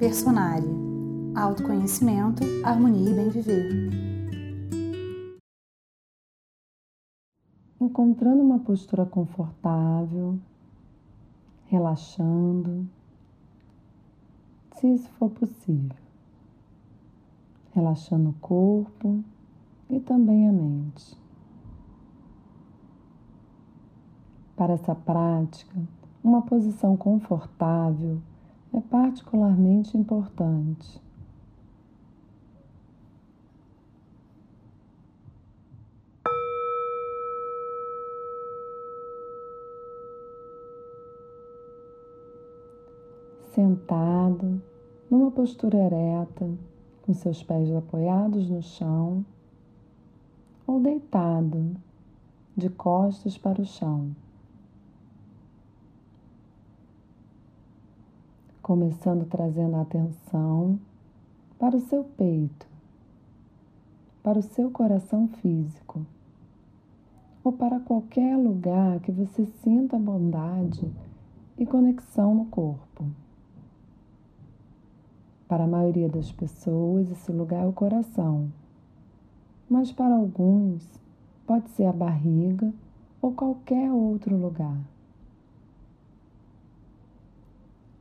Personária. Autoconhecimento, harmonia e bem viver. Encontrando uma postura confortável, relaxando, se isso for possível. Relaxando o corpo e também a mente. Para essa prática, uma posição confortável é particularmente importante. Sentado, numa postura ereta, com seus pés apoiados no chão, ou deitado, de costas para o chão. Começando trazendo a atenção para o seu peito, para o seu coração físico, ou para qualquer lugar que você sinta bondade e conexão no corpo. Para a maioria das pessoas, esse lugar é o coração, mas para alguns pode ser a barriga ou qualquer outro lugar.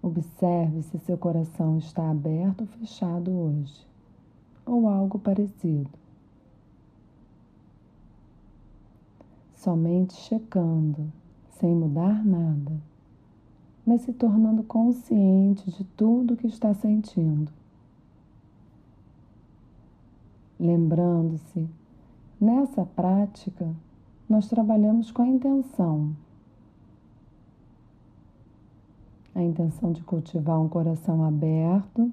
Observe se seu coração está aberto ou fechado hoje, ou algo parecido. Somente checando, sem mudar nada, mas se tornando consciente de tudo que está sentindo. Lembrando-se, nessa prática, nós trabalhamos com a intenção a intenção de cultivar um coração aberto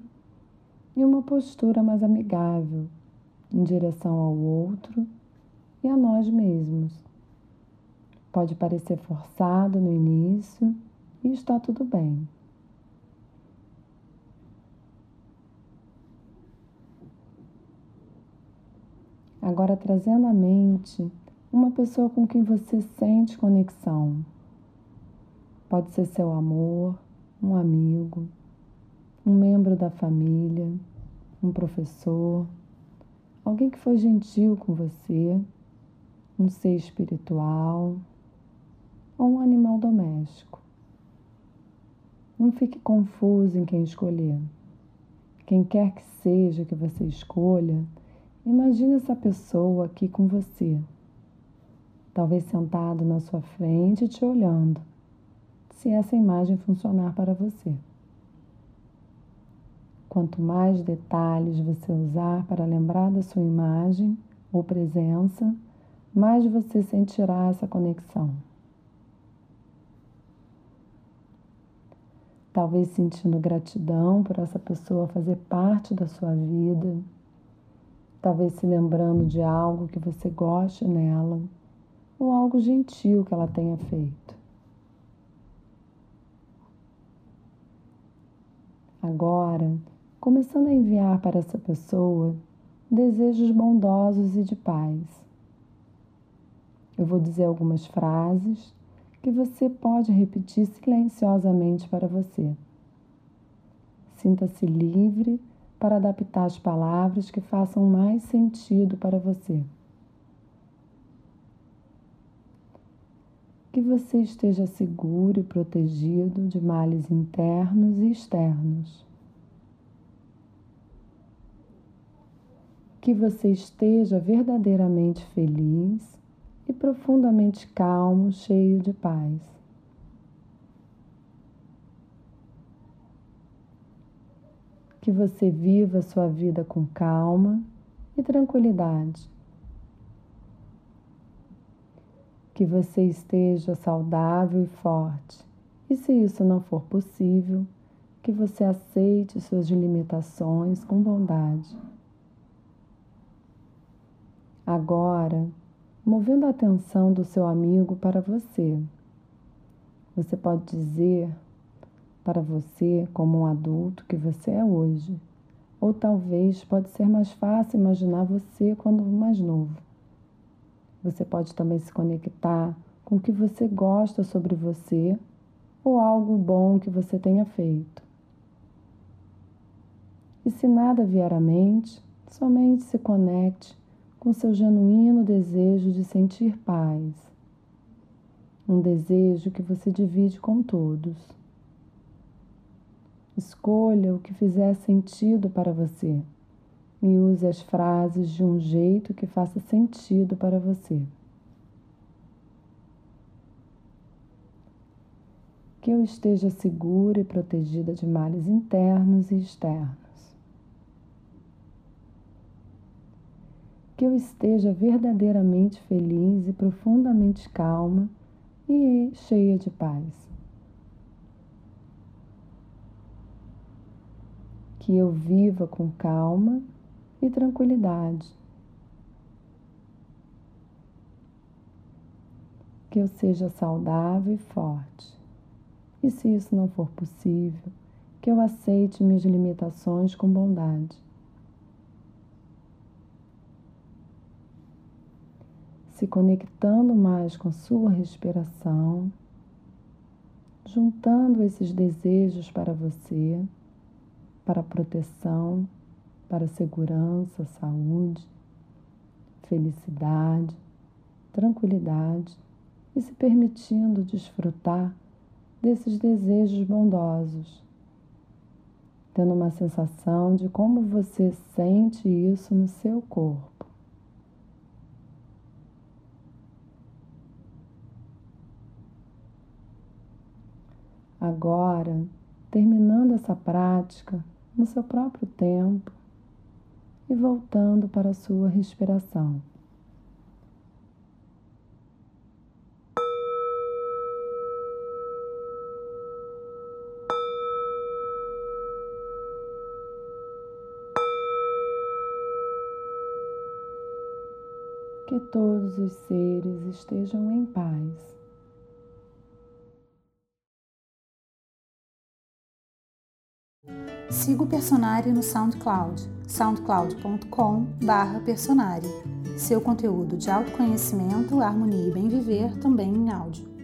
e uma postura mais amigável em direção ao outro e a nós mesmos. Pode parecer forçado no início e está tudo bem. Agora trazendo à mente uma pessoa com quem você sente conexão. Pode ser seu amor, um amigo, um membro da família, um professor, alguém que foi gentil com você, um ser espiritual ou um animal doméstico. Não fique confuso em quem escolher. Quem quer que seja que você escolha, imagine essa pessoa aqui com você, talvez sentado na sua frente te olhando se essa imagem funcionar para você. Quanto mais detalhes você usar para lembrar da sua imagem ou presença, mais você sentirá essa conexão. Talvez sentindo gratidão por essa pessoa fazer parte da sua vida, talvez se lembrando de algo que você goste nela ou algo gentil que ela tenha feito. Agora, começando a enviar para essa pessoa desejos bondosos e de paz. Eu vou dizer algumas frases que você pode repetir silenciosamente para você. Sinta-se livre para adaptar as palavras que façam mais sentido para você. Que você esteja seguro e protegido de males internos e externos. Que você esteja verdadeiramente feliz e profundamente calmo, cheio de paz. Que você viva sua vida com calma e tranquilidade que você esteja saudável e forte. E se isso não for possível, que você aceite suas limitações com bondade. Agora, movendo a atenção do seu amigo para você, você pode dizer para você, como um adulto que você é hoje, ou talvez pode ser mais fácil imaginar você quando mais novo. Você pode também se conectar com o que você gosta sobre você ou algo bom que você tenha feito. E se nada vier à mente, somente se conecte com seu genuíno desejo de sentir paz. Um desejo que você divide com todos. Escolha o que fizer sentido para você e use as frases de um jeito que faça sentido para você. Que eu esteja segura e protegida de males internos e externos. Que eu esteja verdadeiramente feliz e profundamente calma e cheia de paz. Que eu viva com calma e tranquilidade. Que eu seja saudável e forte. E se isso não for possível, que eu aceite minhas limitações com bondade. Se conectando mais com sua respiração, juntando esses desejos para você, para proteção para segurança, saúde, felicidade, tranquilidade e se permitindo desfrutar desses desejos bondosos, tendo uma sensação de como você sente isso no seu corpo. Agora, terminando essa prática no seu próprio tempo, e voltando para a sua respiração. Que todos os seres estejam em paz. Siga o Personari no SoundCloud, soundcloud.com/personari. Seu conteúdo de autoconhecimento, harmonia e bem viver também em áudio.